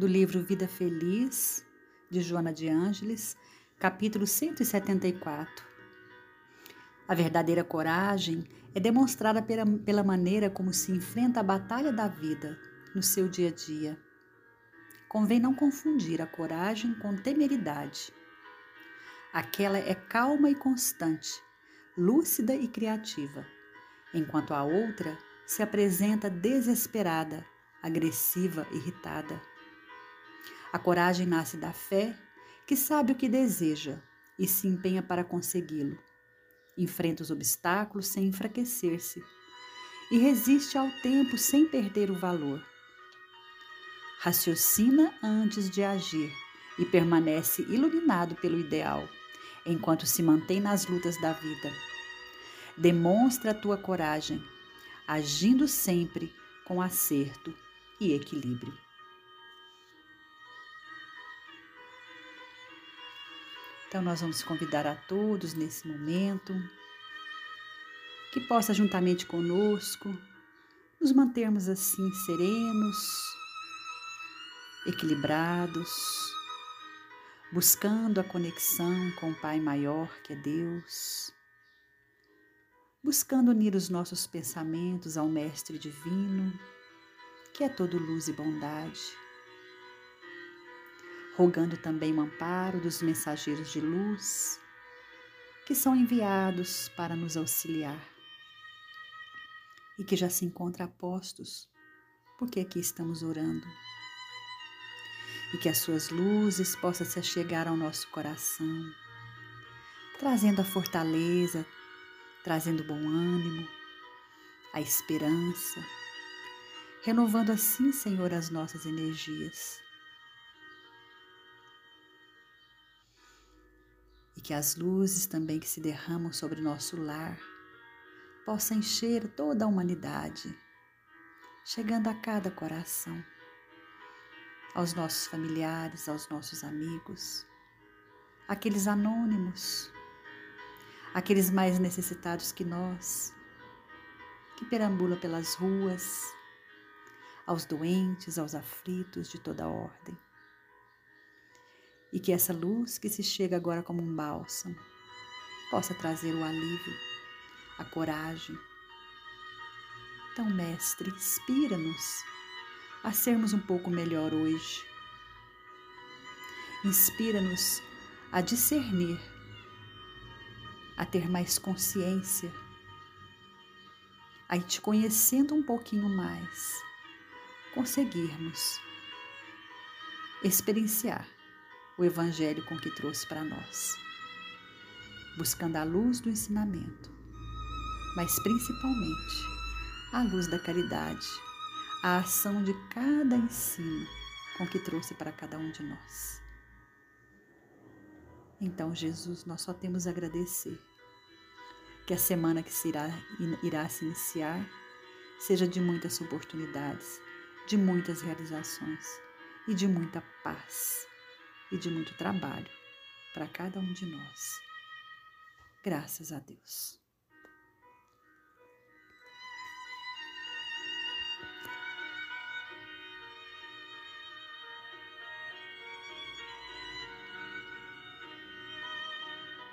do livro Vida Feliz, de Joana de Ângeles, capítulo 174. A verdadeira coragem é demonstrada pela, pela maneira como se enfrenta a batalha da vida no seu dia a dia. Convém não confundir a coragem com temeridade. Aquela é calma e constante, lúcida e criativa, enquanto a outra se apresenta desesperada, agressiva, irritada. A coragem nasce da fé, que sabe o que deseja e se empenha para consegui-lo. Enfrenta os obstáculos sem enfraquecer-se e resiste ao tempo sem perder o valor. Raciocina antes de agir e permanece iluminado pelo ideal, enquanto se mantém nas lutas da vida. Demonstra a tua coragem, agindo sempre com acerto e equilíbrio. Então, nós vamos convidar a todos nesse momento que possa, juntamente conosco, nos mantermos assim serenos, equilibrados, buscando a conexão com o Pai Maior, que é Deus, buscando unir os nossos pensamentos ao Mestre Divino, que é todo luz e bondade rogando também o amparo dos mensageiros de luz que são enviados para nos auxiliar e que já se encontram apostos, porque aqui estamos orando. E que as suas luzes possam se achegar ao nosso coração, trazendo a fortaleza, trazendo bom ânimo, a esperança, renovando assim, Senhor, as nossas energias que as luzes também que se derramam sobre nosso lar possam encher toda a humanidade, chegando a cada coração, aos nossos familiares, aos nossos amigos, aqueles anônimos, aqueles mais necessitados que nós, que perambula pelas ruas, aos doentes, aos aflitos de toda ordem e que essa luz que se chega agora como um bálsamo possa trazer o alívio, a coragem. Então, Mestre, inspira-nos a sermos um pouco melhor hoje. Inspira-nos a discernir, a ter mais consciência, a ir te conhecendo um pouquinho mais, conseguirmos experienciar o Evangelho com que trouxe para nós, buscando a luz do ensinamento, mas principalmente a luz da caridade, a ação de cada ensino com que trouxe para cada um de nós. Então, Jesus, nós só temos a agradecer que a semana que se irá, irá se iniciar seja de muitas oportunidades, de muitas realizações e de muita paz e de muito trabalho para cada um de nós. Graças a Deus.